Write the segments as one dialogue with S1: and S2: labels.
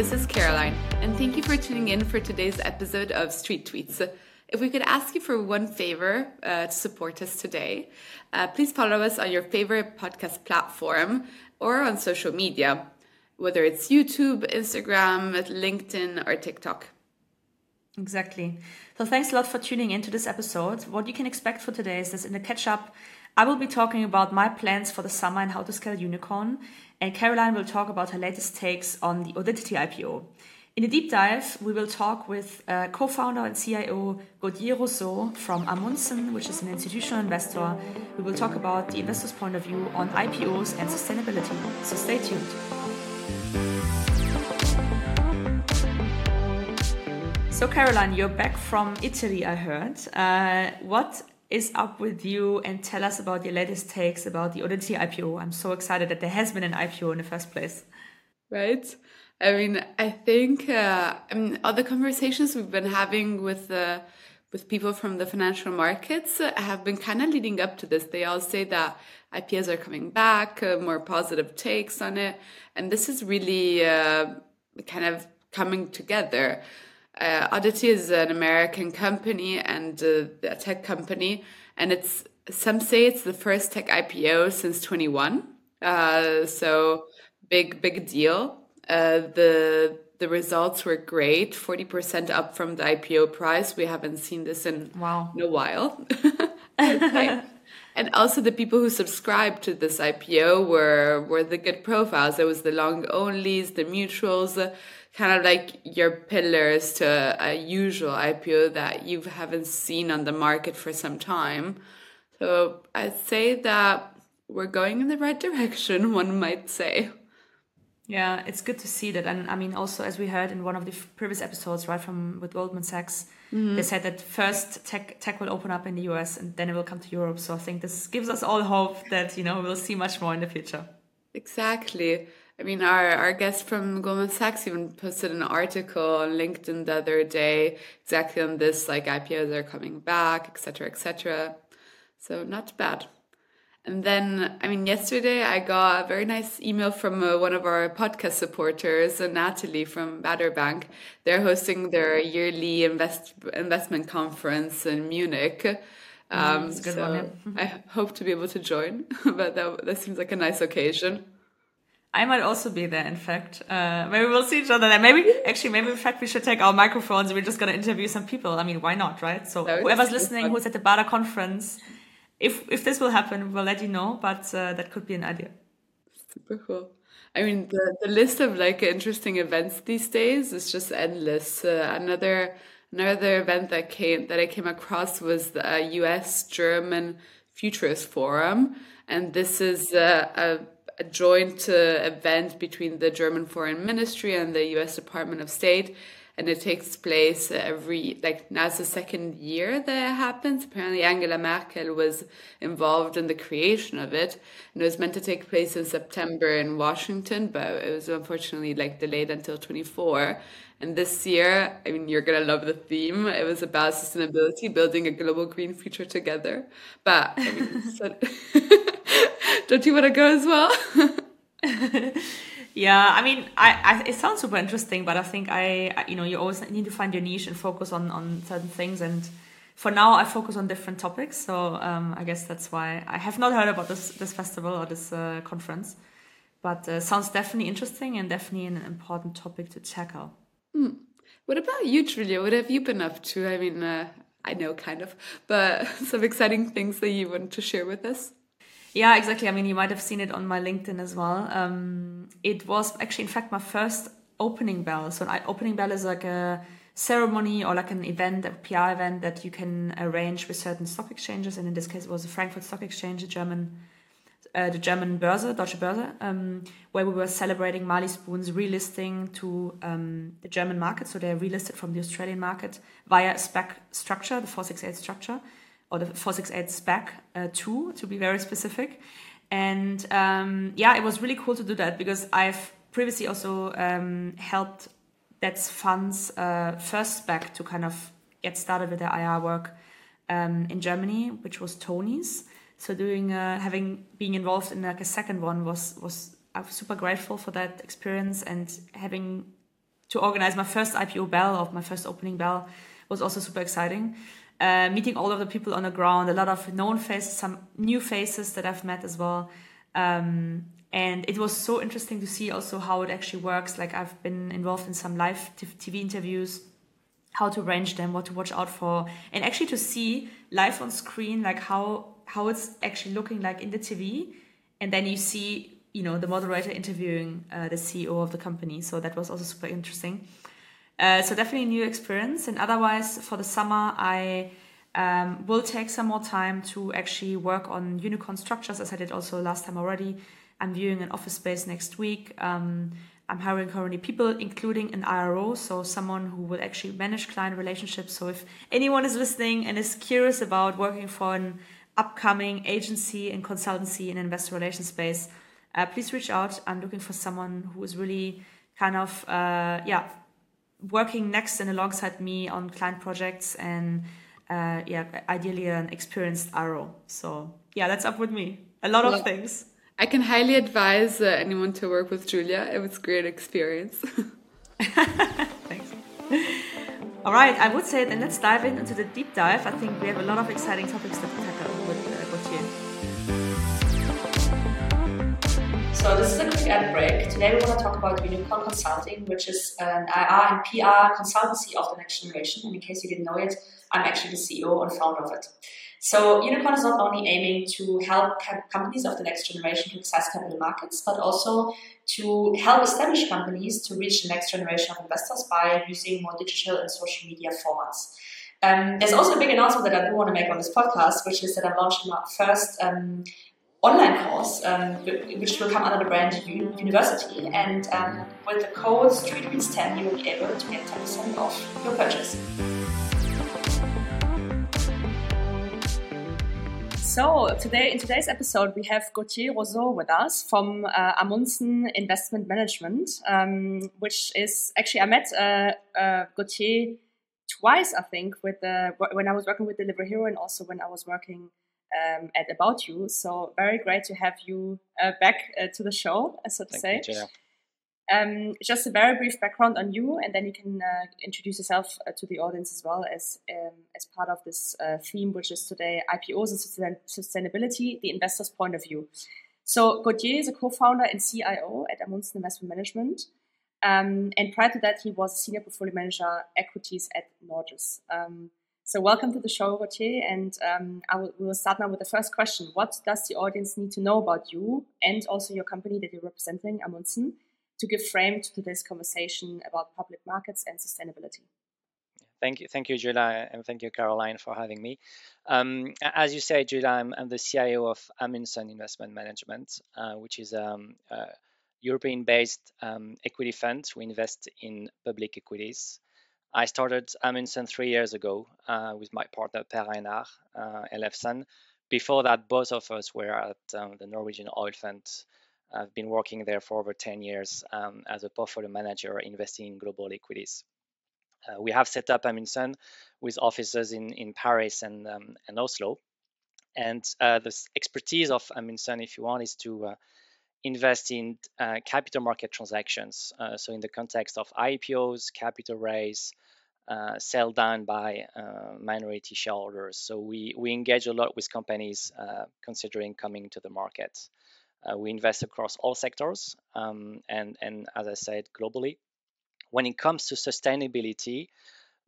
S1: this is Caroline, and thank you for tuning in for today's episode of Street Tweets. If we could ask you for one favor uh, to support us today, uh, please follow us on your favorite podcast platform or on social media, whether it's YouTube, Instagram, LinkedIn, or TikTok.
S2: Exactly. So thanks a lot for tuning into this episode. What you can expect for today is that in the catch up, I will be talking about my plans for the summer and how to scale unicorn, and Caroline will talk about her latest takes on the Oddity IPO. In a deep dive, we will talk with uh, co-founder and CIO Gautier Rousseau from Amundsen, which is an institutional investor. We will talk about the investor's point of view on IPOs and sustainability. So stay tuned. So, Caroline, you're back from Italy, I heard. Uh, what is up with you and tell us about your latest takes about the Oddity IPO. I'm so excited that there has been an IPO in the first place.
S1: Right. I mean, I think uh, I mean all the conversations we've been having with uh, with people from the financial markets have been kind of leading up to this. They all say that IPOs are coming back, uh, more positive takes on it, and this is really uh, kind of coming together. Uh, Oddity is an American company and uh, a tech company, and it's some say it's the first tech IPO since 21. Uh, so big, big deal. Uh, the the results were great, 40% up from the IPO price. We haven't seen this in,
S2: wow.
S1: in a while. and also the people who subscribed to this IPO were were the good profiles. There was the long onlys, the mutuals kind of like your pillars to a usual IPO that you haven't seen on the market for some time. So I'd say that we're going in the right direction, one might say.
S2: Yeah, it's good to see that. And I mean, also, as we heard in one of the previous episodes, right, from with Goldman Sachs, mm-hmm. they said that first tech, tech will open up in the US and then it will come to Europe. So I think this gives us all hope that, you know, we'll see much more in the future.
S1: Exactly. I mean, our, our guest from Goldman Sachs even posted an article on LinkedIn the other day exactly on this, like IPOs are coming back, etc., etc. So not bad. And then, I mean, yesterday I got a very nice email from uh, one of our podcast supporters, uh, Natalie from Baader Bank. They're hosting their yearly invest investment conference in Munich. Mm, um, mm, so one, yeah. I hope to be able to join, but that, that seems like a nice occasion.
S2: I might also be there, in fact. Uh, maybe we'll see each other there. Maybe, actually, maybe in fact we should take our microphones and we're just going to interview some people. I mean, why not, right? So whoever's listening, fun. who's at the Baader conference, if if this will happen, we'll let you know. But uh, that could be an idea.
S1: Super cool. I mean, the, the list of like interesting events these days is just endless. Uh, another another event that came that I came across was the U.S. German Futurist Forum, and this is a a joint uh, event between the German Foreign Ministry and the US Department of State. And it takes place every, like, now it's the second year that it happens. Apparently, Angela Merkel was involved in the creation of it. And it was meant to take place in September in Washington, but it was unfortunately, like, delayed until 24. And this year, I mean, you're gonna love the theme. It was about sustainability, building a global green future together. But I mean, so don't you want to go as well?
S2: yeah, I mean, I, I, it sounds super interesting, but I think I, you know, you always need to find your niche and focus on on certain things. And for now, I focus on different topics. So um, I guess that's why I have not heard about this this festival or this uh, conference, but uh, sounds definitely interesting and definitely an important topic to tackle.
S1: Mm. What about you, Julia? What have you been up to? I mean, uh, I know kind of, but some exciting things that you want to share with us.
S2: Yeah, exactly. I mean, you might have seen it on my LinkedIn as well. Um, it was actually, in fact, my first opening bell. So, an opening bell is like a ceremony or like an event, a PR event that you can arrange with certain stock exchanges. And in this case, it was the Frankfurt Stock Exchange, the German, uh, the German Börse, Deutsche Börse, um, where we were celebrating Marley Spoon's relisting to um, the German market. So they're relisted from the Australian market via a SPAC structure, the 468 structure or the 468 SPAC uh, 2 to be very specific. And um, yeah, it was really cool to do that because I've previously also um, helped that's funds uh, first SPAC to kind of get started with their IR work um, in Germany, which was Tonies. So doing uh, having being involved in like a second one was was I was super grateful for that experience and having to organize my first IPO bell or my first opening bell was also super exciting. Uh, meeting all of the people on the ground, a lot of known faces, some new faces that I've met as well. Um, and it was so interesting to see also how it actually works. Like I've been involved in some live TV interviews, how to arrange them, what to watch out for, and actually to see live on screen like how how it's actually looking like in the TV, and then you see you know the moderator interviewing uh, the CEO of the company. So that was also super interesting. Uh, so definitely a new experience. And otherwise, for the summer, I um, will take some more time to actually work on unicorn structures, as I did also last time already. I'm viewing an office space next week. Um, I'm hiring currently people, including an IRO, so someone who will actually manage client relationships. So if anyone is listening and is curious about working for an upcoming agency and consultancy in investor relations space, uh, please reach out. I'm looking for someone who is really kind of uh, yeah working next and alongside me on client projects and uh, yeah ideally an experienced IRO. So yeah, that's up with me. A lot of things.
S1: I can highly advise uh, anyone to work with Julia. It was a great experience.
S2: Thanks. All right, I would say then let's dive in into the deep dive. I think we have a lot of exciting topics to tackle So this is a quick ad break. Today we want to talk about Unicorn Consulting, which is an IR and PR consultancy of the next generation. And in case you didn't know it, I'm actually the CEO and founder of it. So Unicorn is not only aiming to help companies of the next generation to access capital markets, but also to help established companies to reach the next generation of investors by using more digital and social media formats. Um, there's also a big announcement that I do want to make on this podcast, which is that I'm launching my first um, online course, um, which will come under the brand University. And um, with the code StreetReads10, you will be able to get 10% off your purchase. So today, in today's episode, we have Gautier Rousseau with us from uh, Amundsen Investment Management, um, which is actually I met uh, uh, Gauthier twice, I think, with the when I was working with Delivery Hero and also when I was working um, at About You. So very great to have you uh, back uh, to the show, so to Thank say. You, um, just a very brief background on you, and then you can uh, introduce yourself uh, to the audience as well as um, as part of this uh, theme, which is today IPOs and sustainability, the investor's point of view. So Gautier is a co-founder and CIO at Amundsen Investment Management, um, and prior to that, he was a senior portfolio manager equities at Norges. Um, so welcome to the show, Gautier, and um, I will, we will start now with the first question: What does the audience need to know about you and also your company that you're representing, Amundsen? to give frame to today's conversation about public markets and sustainability.
S3: Thank you, thank you, Julia, and thank you, Caroline, for having me. Um, as you say, Julia, I'm, I'm, the CIO of Amundsen Investment Management, uh, which is um, a European-based um, equity fund. We invest in public equities. I started Amundsen three years ago uh, with my partner Per Einar uh, Ellefsen. Before that, both of us were at um, the Norwegian Oil Fund I've been working there for over 10 years um, as a portfolio manager investing in global equities. Uh, we have set up Amundsen with offices in, in Paris and, um, and Oslo. And uh, the expertise of Amundsen, if you want, is to uh, invest in uh, capital market transactions. Uh, so, in the context of IPOs, capital raise, uh, sell down by minority shareholders. So, we, we engage a lot with companies considering coming to the market. Uh, we invest across all sectors um, and, and, as I said, globally. When it comes to sustainability,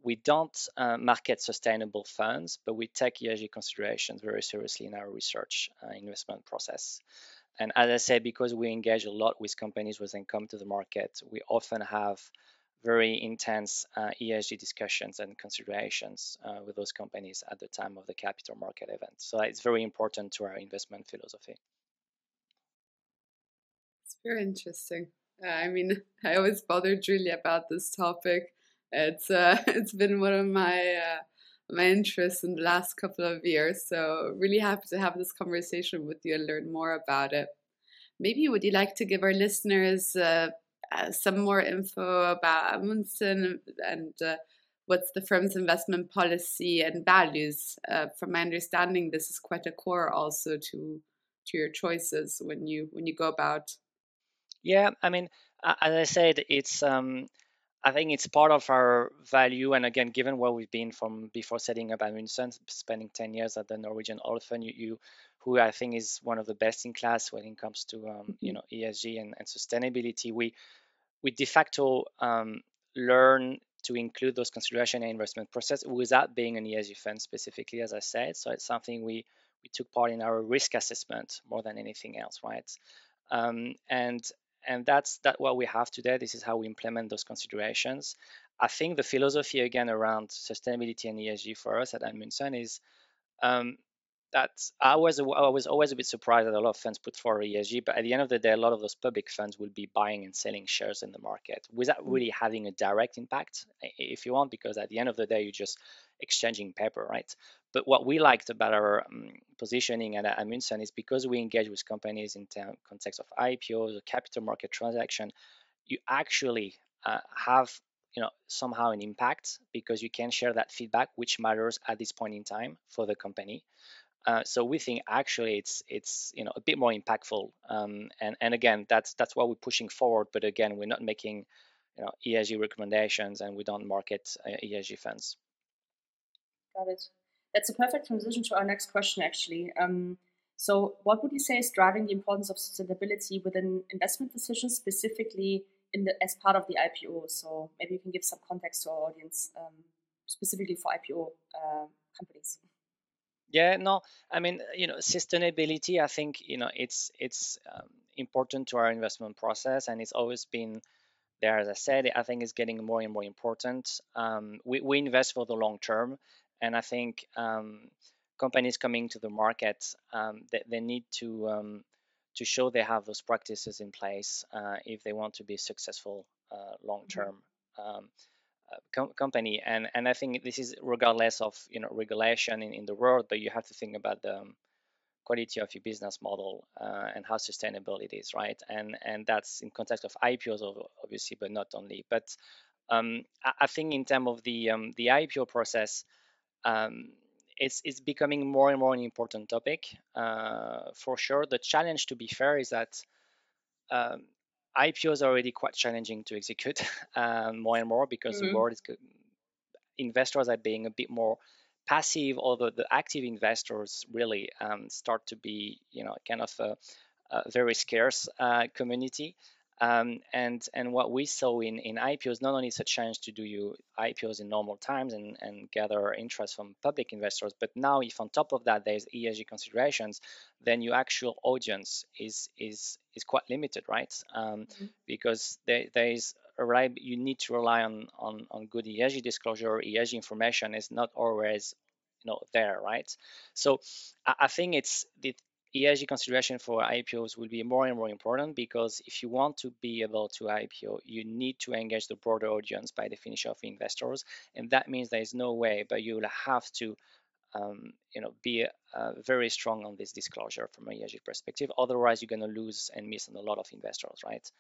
S3: we don't uh, market sustainable funds, but we take ESG considerations very seriously in our research uh, investment process. And as I said, because we engage a lot with companies when they come to the market, we often have very intense uh, ESG discussions and considerations uh, with those companies at the time of the capital market event. So it's very important to our investment philosophy.
S1: It's very interesting. Uh, I mean, I always bother Julia about this topic. It's uh, it's been one of my uh, my interests in the last couple of years. So really happy to have this conversation with you and learn more about it. Maybe would you like to give our listeners uh, uh, some more info about Amundsen and uh, what's the firm's investment policy and values? from my understanding, this is quite a core also to to your choices when you when you go about
S3: yeah, I mean, as I said, it's um, I think it's part of our value. And again, given where we've been from before setting up Amundsen, spending 10 years at the Norwegian Fund, you, you who I think is one of the best in class when it comes to um, you mm-hmm. know ESG and, and, sustainability. We we de facto um, learn to include those consideration in investment process without being an ESG fund specifically, as I said. So it's something we we took part in our risk assessment more than anything else, right? Um, and and that's that what we have today. This is how we implement those considerations. I think the philosophy again around sustainability and ESG for us at Amundsen is um, that I was I was always a bit surprised that a lot of funds put forward ESG, but at the end of the day, a lot of those public funds will be buying and selling shares in the market without mm. really having a direct impact, if you want, because at the end of the day, you're just exchanging paper, right? But what we liked about our um, positioning at Amundsen is because we engage with companies in the context of IPOs or capital market transaction, you actually uh, have you know somehow an impact because you can share that feedback which matters at this point in time for the company uh, so we think actually it's it's you know a bit more impactful, um, and and again that's that's why we're pushing forward. But again, we're not making you know ESG recommendations, and we don't market uh, ESG funds.
S4: Got it. That's a perfect transition to our next question, actually. Um, so, what would you say is driving the importance of sustainability within investment decisions, specifically in the as part of the IPO? So, maybe you can give some context to our audience, um, specifically for IPO uh, companies.
S3: Yeah, no, I mean, you know, sustainability. I think you know it's it's um, important to our investment process, and it's always been there. As I said, I think it's getting more and more important. Um, we we invest for the long term, and I think um, companies coming to the market um, they, they need to um, to show they have those practices in place uh, if they want to be successful uh, long term. Mm-hmm com- company and and i think this is regardless of you know regulation in, in the world but you have to think about the um, quality of your business model uh, and how sustainable it is right? And and that's in context of ipos obviously but not only. But um, I, I, think in terms of the um, the ipo process um, it's, it's becoming more and more an important topic uh, for sure. The challenge to be fair is that um, IPOs are already quite challenging to execute um, more and more because mm-hmm. the world is investors are being a bit more passive, although the active investors really um, start to be, you know, kind of a, a very scarce uh, community. Um, and and what we saw in, in IPOs, not only is a chance to do you IPOs in normal times and, and gather interest from public investors, but now if on top of that there's ESG considerations, then your actual audience is is is quite limited, right? Um, mm-hmm. Because there, there is a you need to rely on, on on good ESG disclosure. ESG information is not always you know there, right? So I, I think it's the ESG consideration for IPOs will be more and more important because if you want to be able to IPO, you need to engage the broader audience by definition of investors, and that means there is no way, but you will have to, um, you know, be uh, very strong on this disclosure from an ESG perspective. Otherwise, you're going to lose and miss on a lot of investors, right?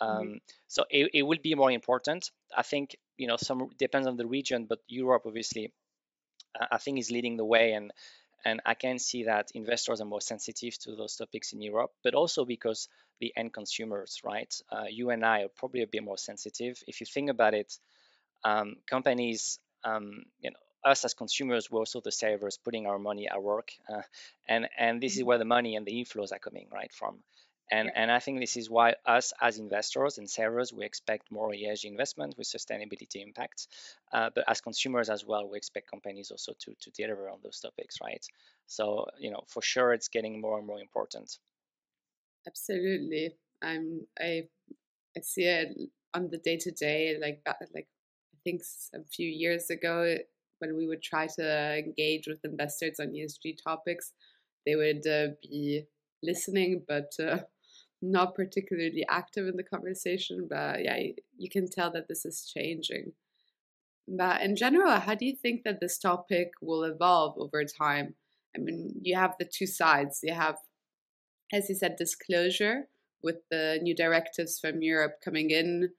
S3: Mm-hmm. Um, so it, it will be more important. I think you know some depends on the region, but Europe obviously I think is leading the way and and I can see that investors are more sensitive to those topics in Europe, but also because the end consumers, right? Uh, you and I are probably a bit more sensitive. If you think about it, um, companies, um, you know, us as consumers, we're also the savers putting our money at work, uh, and and this is mm-hmm. where the money and the inflows are coming right from. And, and I think this is why us as investors and savers, we expect more ESG investment with sustainability impact. Uh, but as consumers as well, we expect companies also to, to deliver on those topics, right? So, you know, for sure, it's getting more and more important.
S1: Absolutely. I'm, I, I see it on the day to day, like, like I think a few years ago, when we would try to engage with investors on ESG topics, they would uh, be listening, but uh, not particularly active in the conversation. But yeah, you can tell that this is changing. But in general, how do you think that this topic will evolve over time? I mean, you have the two sides. You have, as you said, disclosure with the new directives from Europe coming in.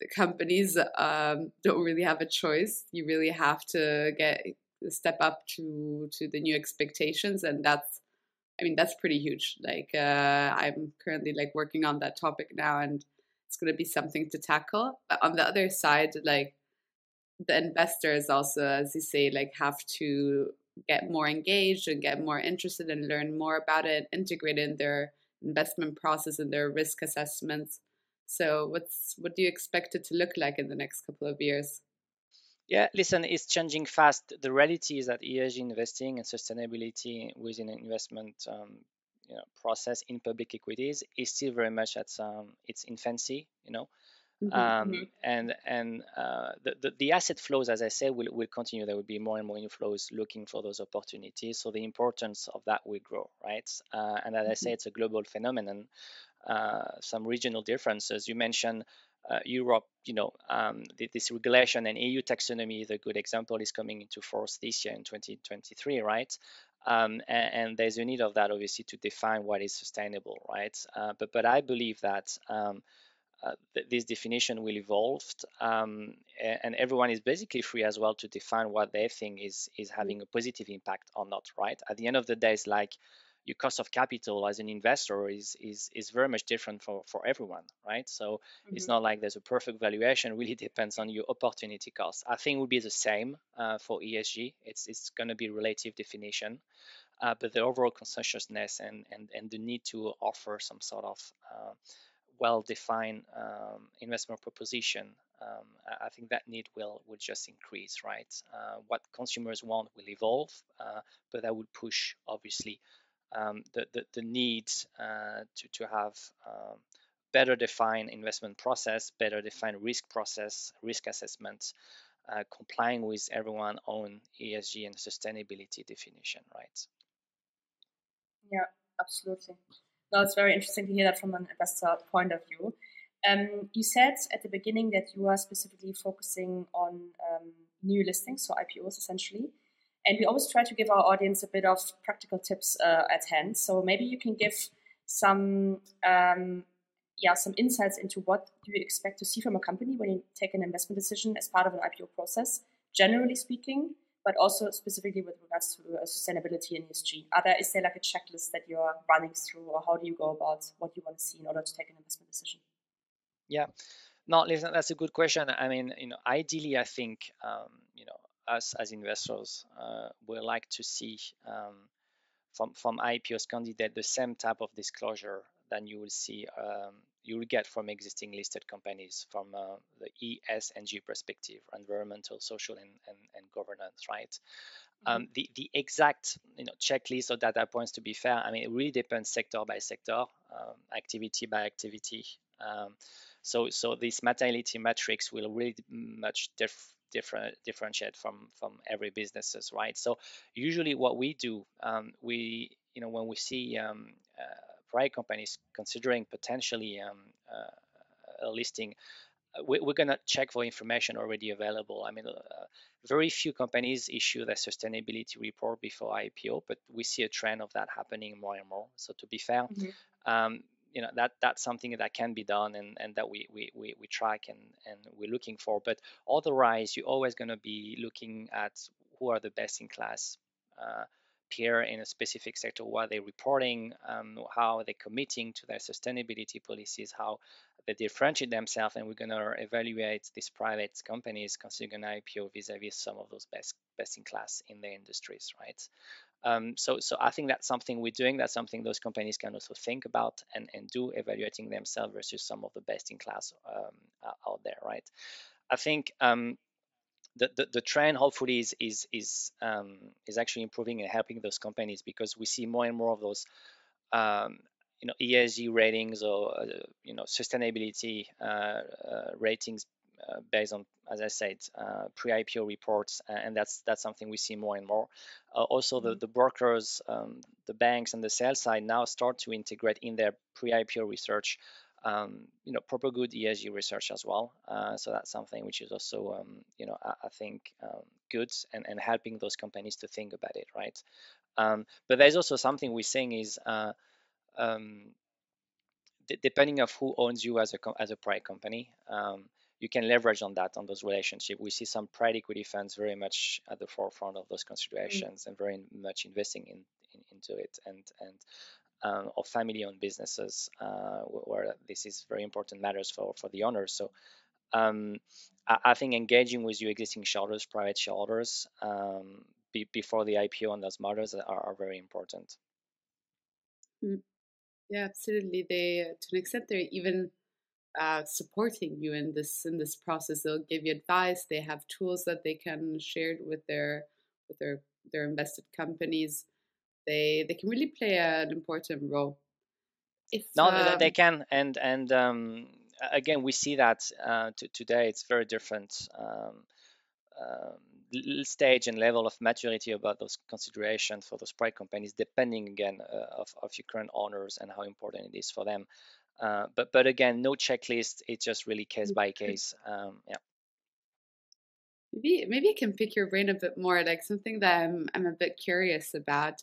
S1: The companies um, don't really have a choice. You really have to get step up to to the new expectations, and that's I mean, that's pretty huge. Like, uh, I'm currently like working on that topic now, and it's going to be something to tackle. But on the other side, like the investors also, as you say, like have to get more engaged and get more interested and learn more about it, integrate it in their investment process and their risk assessments. So, what's what do you expect it to look like in the next couple of years?
S3: Yeah, listen, it's changing fast. The reality is that ESG investing and sustainability within an investment um, you know, process in public equities is still very much at um, its infancy. You know, Mm-hmm, um, mm-hmm. and and uh, the, the, the asset flows, as I say, will will continue. There will be more and more inflows looking for those opportunities. So the importance of that will grow, right? Uh, and as I say, mm-hmm. it's a global phenomenon. Uh, some regional differences. You mentioned uh, Europe, you know, um, this regulation and EU taxonomy, the good example, is coming into force this year in 2023, right? Um, and, and, there's a need of that, obviously, to define what is sustainable, right? Uh, but but I believe that um, uh, th- this definition will evolve, um, and everyone is basically free as well to define what they think is is having a positive impact or not, right? At the end of the day, it's like your cost of capital as an investor is is is very much different for for everyone right so mm-hmm. it's not like there's a perfect valuation It really depends on your opportunity cost i think it would be the same uh, for esg it's it's going to be relative definition uh, but the overall conscientiousness and, and and the need to offer some sort of uh, well-defined um, investment proposition um, I think that need will will just increase, right? Uh, what consumers want will evolve, uh, but that would push obviously um, the, the, the need uh, to, to have um, better defined investment process, better defined risk process, risk assessment, uh, complying with everyone own ESG and sustainability definition, right?
S4: Yeah, absolutely. No, it's very interesting to hear that from an investor point of view. Um, you said at the beginning that you are specifically focusing on um, new listings, so IPOs essentially. And we always try to give our audience a bit of practical tips uh, at hand. So maybe you can give some, um, yeah, some insights into what do you expect to see from a company when you take an investment decision as part of an IPO process, generally speaking, but also specifically with regards to uh, sustainability and ESG. Are there is there like a checklist that you're running through, or how do you go about what you want to see in order to take an investment decision?
S3: Yeah. No, listen, that's a good question. I mean, you know, ideally, I think, um, you know, us as investors uh, would like to see um, from from IPOs candidate the same type of disclosure than you will see um, you will get from existing listed companies from uh, the ESG perspective, environmental, social, and, and, and governance, right? Mm-hmm. Um, the, the exact you know checklist or data points, to be fair, I mean, it really depends sector by sector, um, activity by activity. Um, so, so this materiality matrix will really much diff- different differentiate from from every businesses right so usually what we do um, we you know when we see um, uh, private companies considering potentially um, uh, a listing uh, we, are going to check for information already available. I mean, uh, very few companies issue their sustainability report before IPO, but we see a trend of that happening more and more. So to be fair, mm-hmm. um, you know that that's something that can be done and, and that we, we, we, we track and, and we're looking for. But otherwise you're always going to be looking at who are the best in class uh, peer in a specific sector. What are they're reporting? Um, how are they committing to their sustainability policies? How they differentiate themselves and we're going to evaluate these private companies considering an ipo vis-a-vis some of those best best in class in their industries right um, so, so I think that's something we're doing. That's something those companies can also think about and, and do, evaluating themselves versus some of the best in class um, out there, right? I think um, the, the, the, trend hopefully is is is um, is actually improving and helping those companies because we see more and more of those um, you know ESG ratings or uh, you know sustainability uh, uh, ratings uh, based on, as I said, uh, pre-IPO reports, and that's that's something we see more and more. Uh, also, the, mm-hmm. the brokers, um, the banks, and the sales side now start to integrate in their pre-IPO research um, you know, proper good ESG research as well. Uh, so that's something which is also, um, you know, I, I think um, good and, and helping those companies to think about it, right? Um, but there's also something we're seeing is, uh, um, d- depending of who owns you as a as a private company, um, you can leverage on that on those relationships. We see some private equity funds very much at the forefront of those considerations mm-hmm. and very much investing in, in, into it. And and um, or family-owned businesses uh, where this is very important matters for for the owners. So um, I, I, think engaging with your existing shareholders, private shareholders, um, be, before the IPO on those matters are, are very important.
S1: Mm. Yeah, absolutely. They, to an extent, they're even uh, supporting you in this in this process. They'll give you advice. They have tools that they can share with their with their their invested companies. They they can really play an important role.
S3: If, no, um, they can, and and um, again, we see that uh, today. It's very different. Um, um stage and level of maturity about those considerations for those private companies, depending again uh, of, of your current owners and how important it is for them. Uh, but but again, no checklist. It's just really case by case. Um, yeah.
S1: Maybe maybe I can pick your brain a bit more. Like something that I'm I'm a bit curious about.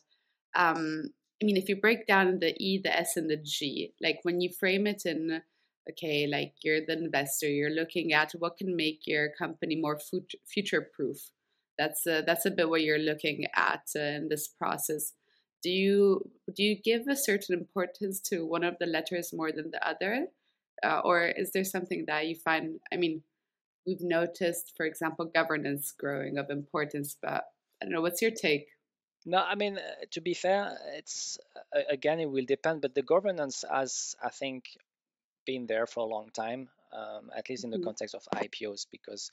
S1: Um, I mean, if you break down the E, the S, and the G, like when you frame it in, okay, like you're the investor, you're looking at what can make your company more future proof. That's uh, that's a bit what you're looking at uh, in this process. Do you do you give a certain importance to one of the letters more than the other? Uh, or is there something that you find i mean we've noticed for example governance growing of importance but i don't know what's your take?
S3: No i mean uh, to be fair it's uh, again it will depend but the governance has i think been there for a long time um, at least in the mm-hmm. context of ipos because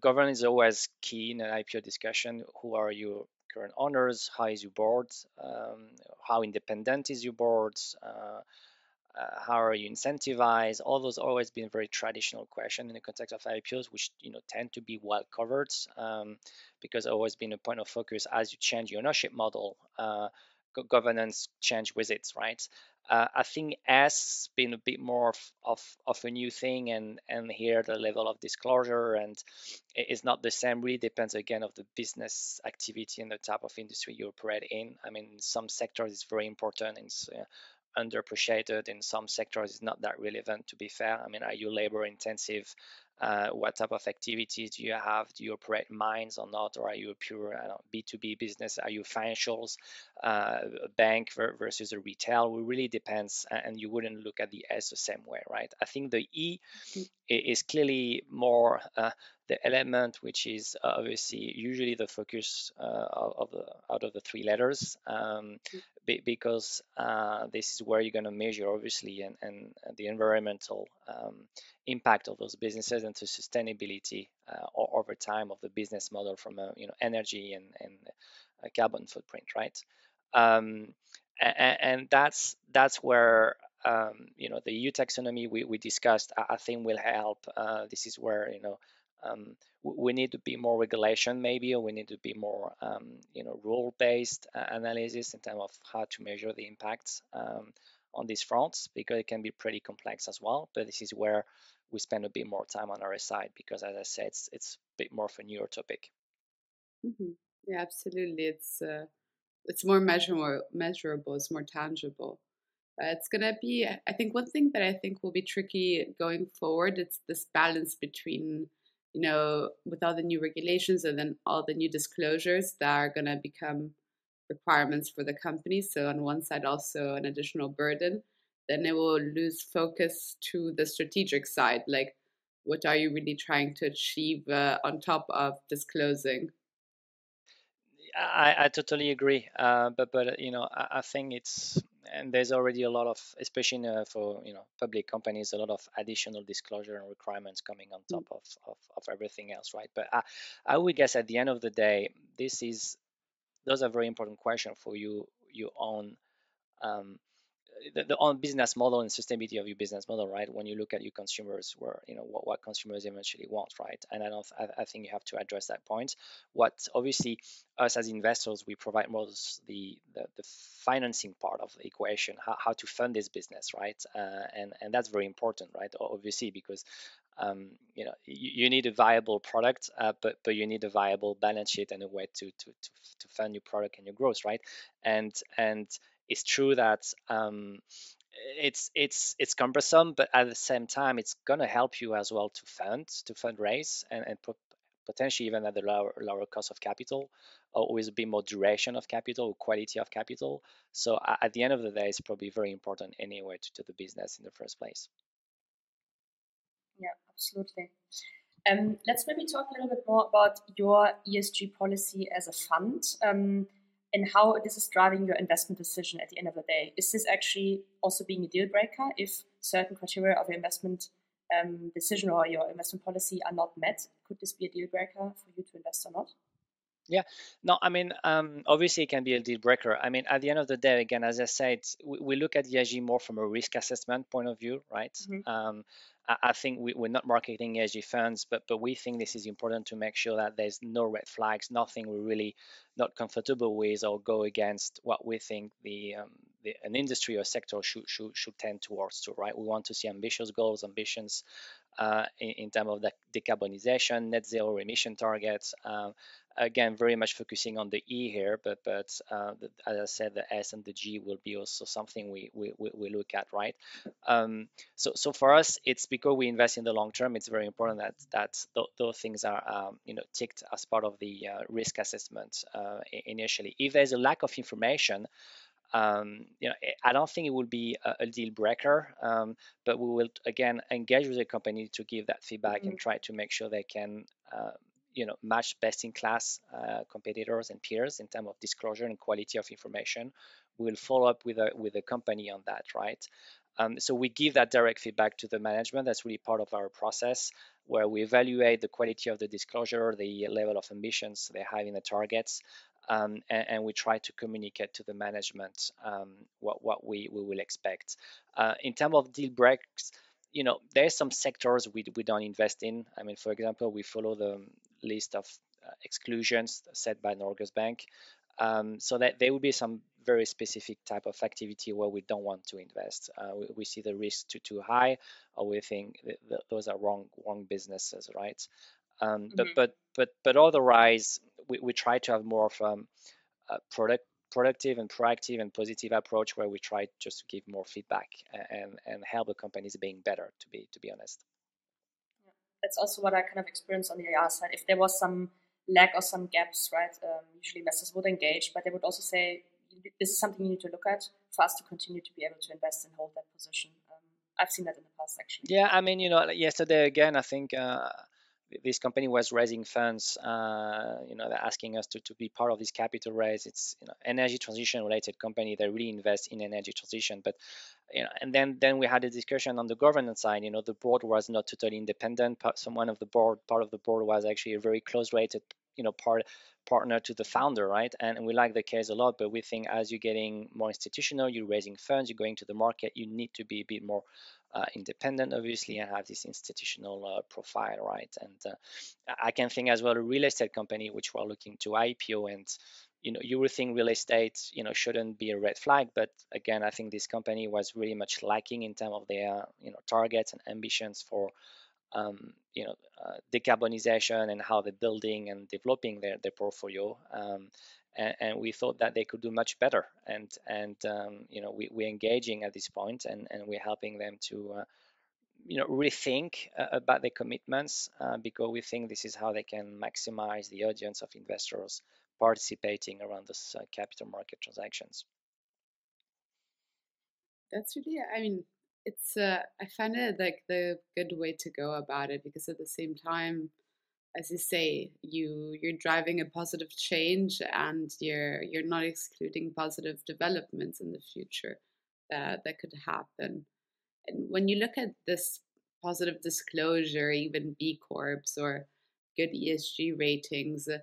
S3: governance is always key in an ipo discussion who are your current owners, how is your board, um, how independent is your board, uh, uh, how are you incentivized? All those always been very traditional questions in the context of IPOs, which you know tend to be well covered um, because always been a point of focus as you change your ownership model. Uh, governance change with it, right? Uh, I think S been a bit more of, of, of, a new thing, and and here the level of disclosure and it is not the same. Really depends again of the business activity and the type of industry you operate in. I mean, some sectors is very important and uh, underappreciated. In some sectors, it's not that relevant. To be fair, I mean, are you labor intensive? Uh, what type of activities do you have? Do you operate mines or not? Or are you a pure B2B business? Are you financials, uh, a bank versus a retail? It really depends. And you wouldn't look at the S the same way, right? I think the E mm-hmm. is clearly more uh, the element which is obviously usually the focus uh, of the out of the three letters um, mm. because uh, this is where you're going to measure obviously and, and the environmental um, impact of those businesses and the sustainability uh, over time of the business model from a you know energy and, and carbon footprint right um, and, and, that's that's where um, you know the EU taxonomy we, we discussed I, I think will help uh, this is where you know um, we need to be more regulation maybe or we need to be more um, you know rule based uh, analysis in terms of how to measure the impacts um, on these fronts because it can be pretty complex as well. But this is where we spend a bit more time on our side because as i said it's, it's a bit more of a newer topic.
S1: Mm-hmm. yeah absolutely. It's uh, it's more measurable measurable it's more tangible. Uh, it's gonna be i think one thing that i think will be tricky going forward it's this balance between you know, with all the new regulations and then all the new disclosures that are going to become requirements for the companies. So, on one side, also an additional burden, then it will lose focus to the strategic side. Like, what are you really trying to achieve uh, on top of disclosing?
S3: I, I totally agree. Uh, but, but, you know, I, I think it's and there's already a lot of, especially uh, for you know public companies, a lot of additional disclosure and requirements coming on top of, of, of everything else, right? But I, I would guess at the end of the day, this is those are very important questions for you you own um, the, the on business model and sustainability of your business model, right? When you look at your consumers, where you know what, what consumers eventually want, right? And I don't, I, I, think you have to address that point. What obviously us as investors, we provide more the the, the financing part of the equation, how, how to fund this business, right? Uh, and and that's very important, right? Obviously, because um, you know you, you, need a viable product, uh, but but you need a viable balance sheet and a way to to to, to fund your product and your growth, right? And and it's true that um, it's it's it's cumbersome, but at the same time, it's gonna help you as well to fund to fundraise and, and put potentially even at the lower, lower cost of capital, or with a bit more duration of capital, or quality of capital. So at the end of the day, it's probably very important anyway to, to the business in the first place.
S4: Yeah, absolutely. Um, let's maybe talk a little bit more about your ESG policy as a fund um, and how this is driving your investment decision at the end of the day. Is this actually also being a deal breaker if certain criteria of your investment um, decision or your investment policy are not met? Could this be a deal breaker for you to invest or not?
S3: Yeah, no, I mean, um, obviously it can be a deal breaker. I mean, at the end of the day, again, as I said, we, we look at ESG more from a risk assessment point of view, right? Mm-hmm. Um, I, think we, are not marketing ESG funds, but but we think this is important to make sure that there's no red flags, nothing we're really not comfortable with, or go against what we think the, um, the an industry or sector should should should tend towards to, right? We want to see ambitious goals, ambitions uh, in, in terms of the decarbonization, net zero emission targets. Um, again very much focusing on the E here, but but uh, the, as I said, the S and the G will be also something we we, we look at, right? Um, so so for us, it's because we invest in the long term. It's very important that that th- those things are um, you know ticked as part of the uh, risk assessment uh, initially. If there's a lack of information. Um, you know, I don't think it will be a, a deal breaker, um, but we will again engage with the company to give that feedback mm-hmm. and try to make sure they can uh, you know match best in class uh, competitors and peers in terms of disclosure and quality of information we'll follow up with a with a company on that right um, so we give that direct feedback to the management that's really part of our process where we evaluate the quality of the disclosure the level of ambitions they have in the targets um, and, and, we try to communicate to the management um, what, what we, we will expect. Uh, in terms of deal breaks, you know, there's some sectors we, we don't invest in. I mean, for example, we follow the list of uh, exclusions set by Norges Bank. Um, so that there will be some very specific type of activity where we don't want to invest. Uh, we, we, see the risk too too high, or we think those are wrong wrong businesses, right? Um, mm-hmm. But but but but otherwise, we, we try to have more of um, a product productive and proactive and positive approach where we try just to give more feedback and and help the companies being better to be to be honest
S4: that's also what i kind of experienced on the IR side. If there was some lack or some gaps right um, usually investors would engage but they would also say this is something you need to look at for us to continue to be able to invest and hold that position. Um, i've seen that in the past actually.
S3: Yeah i mean you know yesterday again i think uh, this company was raising funds. Uh, you know, they're asking us to, to be part of this capital raise. It's you know energy transition related company. They really invest in energy transition. But you know, and then then we had a discussion on the governance side. You know, the board was not totally independent. Someone of the board, part of the board was actually a very close related you know part partner to the founder, right? And, and we like the case a lot, but we think as you're getting more institutional, you're raising funds, you're going to the market, you need to be a bit more uh, independent, obviously, and have this institutional uh, profile, right? And uh, I can think as well a real estate company which we're looking to IPO, and you know, you would think real estate, you know, shouldn't be a red flag, but again, I think this company was really much lacking in terms of their, you know, targets and ambitions for um, you know, uh, decarbonization and how they're building and developing their, their portfolio. Um, and, we thought that they could do much better. And and um, you know, we, we're engaging at this point, and, and we're helping them to. Uh, you know, rethink uh, about their commitments uh, because we think this is how they can maximize the audience of investors participating around this uh, capital market transactions.
S1: That's really, I mean, it's uh, I find it like the good way to go about it because at the same time, as you say, you you're driving a positive change and you're you're not excluding positive developments in the future that that could happen. And when you look at this positive disclosure, even B Corps or good ESG ratings, uh,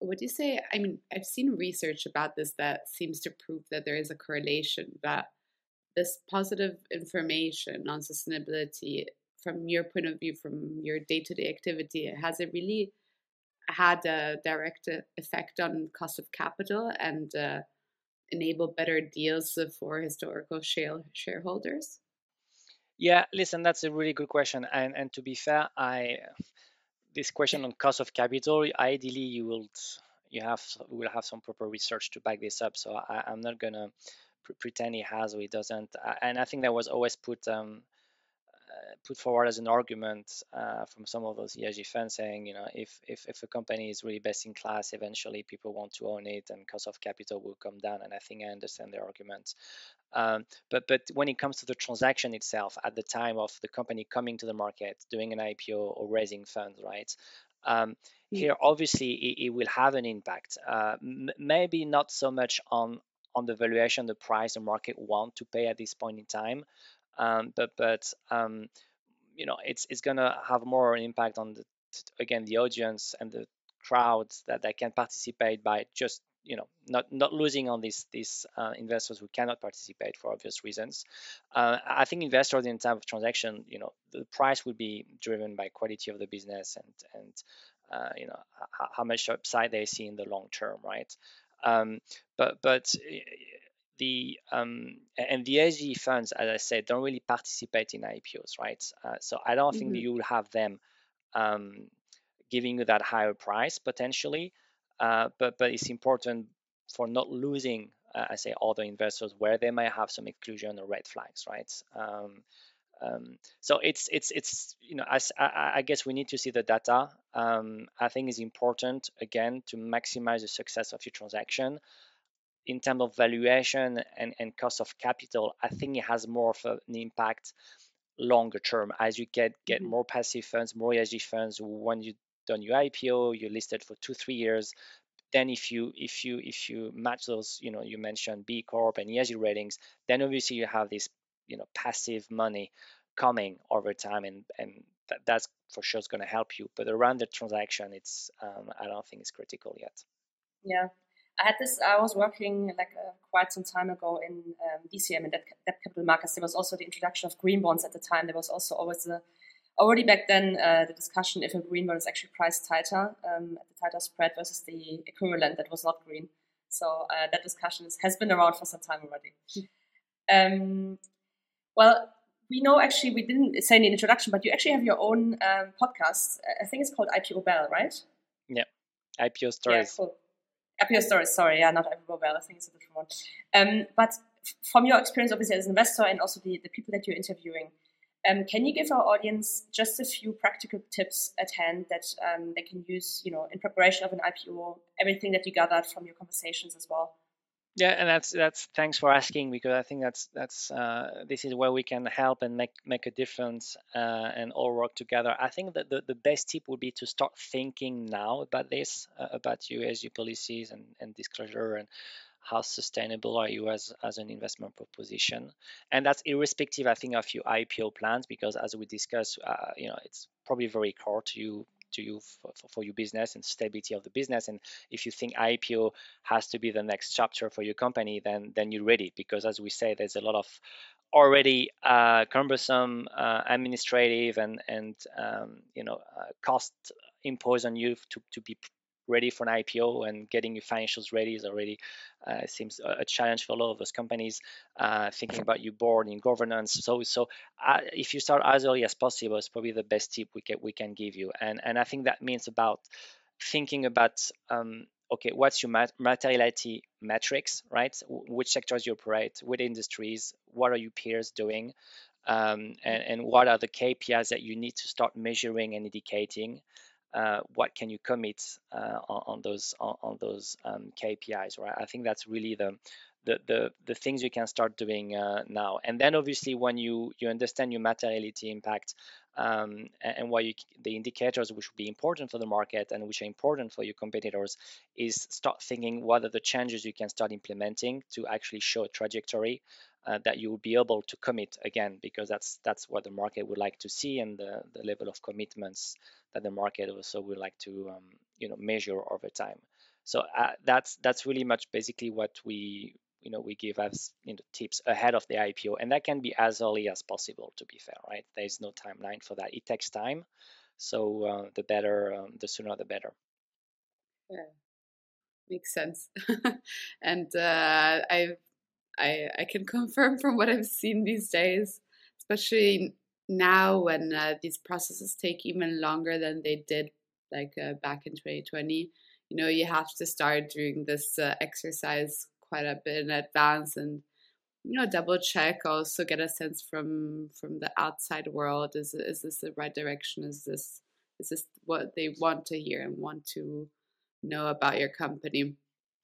S1: do you say? I mean, I've seen research about this that seems to prove that there is a correlation that this positive information on sustainability from your point of view, from your day to day activity, has it really had a direct effect on cost of capital and uh, enable better deals for historical share- shareholders?
S3: Yeah, listen, that's a really good question. And and to be fair, I this question on cost of capital, ideally you will you have will have some proper research to back this up. So I, I'm not gonna pretend he has or he doesn't. And I think that was always put um, put forward as an argument uh, from some of those ESG funds saying, you know, if, if if a company is really best in class, eventually people want to own it and cost of capital will come down. And I think I understand their argument. Um, but but when it comes to the transaction itself, at the time of the company coming to the market, doing an IPO or raising funds, right? Um, here, obviously, it, it, will have an impact. Uh, m- maybe not so much on on the valuation, the price the market want to pay at this point in time, um, but but um, you know it's it's gonna have more impact on the again the audience and the crowds that, that can participate by just you know not not losing on these these uh, investors who cannot participate for obvious reasons. Uh, I think investors in time of transaction, you know, the price would be driven by quality of the business and and uh, you know how, much upside they see in the long term, right? Um, but but eh, the um, and the ESG funds, as I said, don't really participate in IPOs, right? Uh, so I don't mm-hmm. think you will have them um, giving you that higher price potentially. Uh, but but it's important for not losing, uh, I say, other investors where they might have some exclusion or red flags, right? Um, um, so it's it's it's you know I, I, guess we need to see the data. Um, I think it's important again to maximize the success of your transaction in terms of valuation and, and cost of capital. I think it has more of an impact longer term as you get get mm-hmm. more passive funds, more ESG funds. When you done your IPO, you're listed for two three years. Then if you if you if you match those, you know, you mentioned B Corp and ESG ratings, then obviously you have this you know passive money coming over time and and that, that's for sure is going to help you but around the transaction it's um, i don't think it's critical yet.
S4: Yeah. I had this i was working like uh, quite some time ago in um, dcm and debt, debt capital markets. There was also the introduction of green bonds at the time. There was also always a already back then uh, the discussion if a green bond is actually priced tighter um, at the tighter spread versus the equivalent that was not green. So uh, that discussion is, has been around for some time already. Um, well, we know actually we didn't say in the introduction, but you actually have your own um, podcast. I think it's called IPO Bell, right?
S3: Yeah, IPO Stories.
S4: Yeah, cool. IPO Stories. Sorry, yeah, not IPO Bell. I think it's a different one. Um, but from your experience, obviously as an investor and also the, the people that you're interviewing, um, can you give our audience just a few practical tips at hand that um, they can use, you know, in preparation of an IPO? Everything that you gathered from your conversations as well.
S3: Yeah, and that's that's thanks for asking because I think that's that's uh, this is where we can help and make make a difference uh, and all work together. I think that the, the best tip would be to start thinking now about this, uh, about ESG policies and, and disclosure and how sustainable are you as as an investment proposition, and that's irrespective, I think, of your IPO plans because as we discussed, uh, you know, it's probably very core to you to you for, for, your business and stability of the business. And if you think IPO has to be the next chapter for your company, then then you're ready because as we say, there's a lot of already uh, cumbersome uh, administrative and and um, you know uh, cost imposed on you to, to be ready for an IPO and getting your financials ready is already uh, seems a, challenge for a lot of those companies. Uh, thinking about your board and governance. So so uh, if you start as early as possible, it's probably the best tip we can we can give you. And and I think that means about thinking about um, okay, what's your materiality metrics, right? Which sectors you operate, what industries, what are your peers doing, um, and, and what are the KPIs that you need to start measuring and indicating uh, what can you commit uh, on, on, those on, on those um, KPIs, right? I think that's really the the, the, the things you can start doing uh, now. And then obviously when you, you understand your materiality impact um, and, and you, the indicators which will be important for the market and which are important for your competitors is start thinking what are the changes you can start implementing to actually show a trajectory uh, that you will be able to commit again because that's that's what the market would like to see and the, the level of commitments that the market also would like to um, you know measure over time. So uh, that's that's really much basically what we you know we give as you know tips ahead of the ipo and that can be as early as possible to be fair right? There's no timeline for that. It takes time. So uh, the better um, the sooner the better.
S1: Yeah. Makes sense. And uh, i I, I can confirm from what I've seen these days, especially now when uh, these processes take even longer than they did like uh, back in 2020. You know, you have to start doing this uh, exercise quite a bit in advance and you know double check also get a sense from from the outside world is is this the right direction is this is this what they want to hear and want to know about your company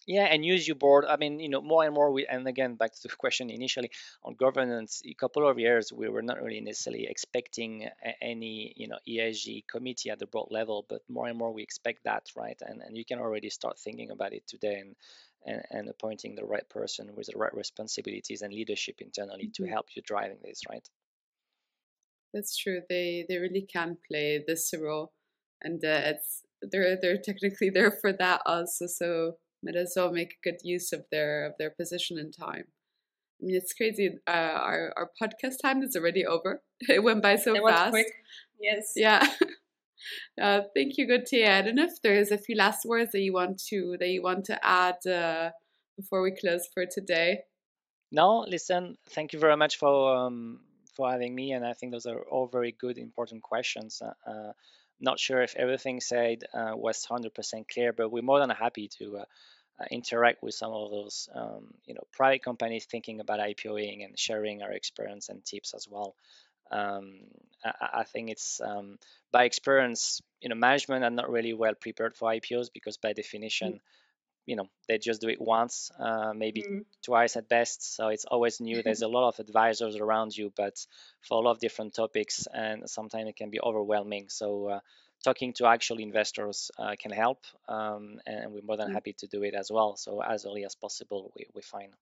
S3: yeah and use your board i mean you know more and more we and again back to the question initially on governance a couple of years we were not really necessarily expecting any you know esg committee at the board level but more and more we expect that right? And and you can already start thinking about it today and and, and appointing the right person with the right responsibilities and leadership internally mm-hmm. to help you driving this right?
S1: That's true. They they really can play this role and uh, it's they're they're technically there for that also. So might as well make good use of their of their position and time I mean, it's crazy. Uh, our our podcast time is already over. It went by so
S4: it
S1: fast.
S4: Quick. Yes.
S1: Yeah. Uh, thank you, Gautier. I don't know if there's a few last words that you want to that you want to add uh, before we close for today.
S3: No, listen. Thank you very much for um, for having me, and I think those are all very good, important questions. Uh, uh not sure if everything said uh, was 100% clear, but we're more than happy to. Uh, interact with some of those, um, you know, private companies thinking about IPOing and sharing our experience and tips as well. Um, I, I, think it's um, by experience, you know, management are not really well prepared for IPOs because by definition, mm. you know, they just do it once, uh, maybe mm. twice at best. So it's always new. There's a lot of advisors around you, but for a lot of different topics, and sometimes it can be overwhelming. So uh, talking to actual investors uh, can help, um, and we're more than mm. happy to do it as well. So as early as possible, we we find.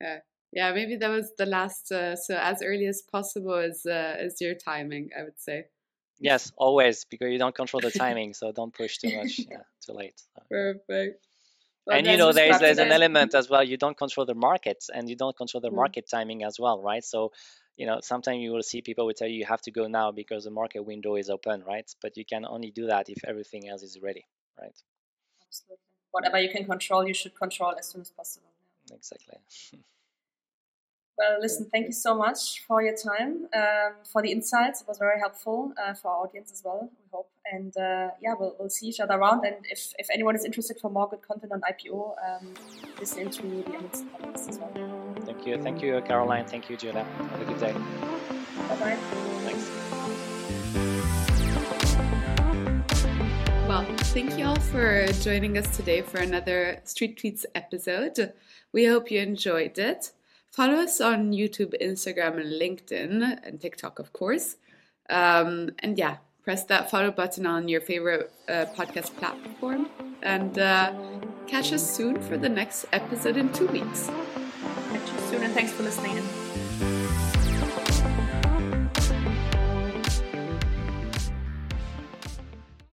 S1: Yeah yeah maybe that was the last uh, so as early as possible is uh, is your timing i would say
S3: yes always because you don't control the timing so don't push too much yeah, too late
S1: perfect well,
S3: and you know there's there's an element as well you don't control the markets and you don't control the mm. market timing as well right so you know sometimes you will see people will tell you you have to go now because the market window is open right? But you can only do that if everything else is ready right?
S4: Absolutely. Whatever you can control you should control as soon as possible.
S3: Exactly
S4: Well, listen, thank you so much for your time, um, for the insights. It was very helpful uh, for our audience as well, we hope. And uh, yeah, we'll, we'll see each other around. And if, if anyone is interested for more good content on IPO, um, listen to the Amundsen podcast as well.
S3: Thank you. Thank you, Caroline. Thank you, Julia. Have a good day.
S4: Bye bye.
S3: Thanks.
S1: Well, thank you all for joining us today for another Street Tweets episode. We hope you enjoyed it. Follow us on YouTube, Instagram, and LinkedIn, and TikTok, of course. Um, and yeah, press that follow button on your favorite uh, podcast platform. And uh, catch us soon for the next episode in two weeks.
S4: Catch you soon, and thanks for listening.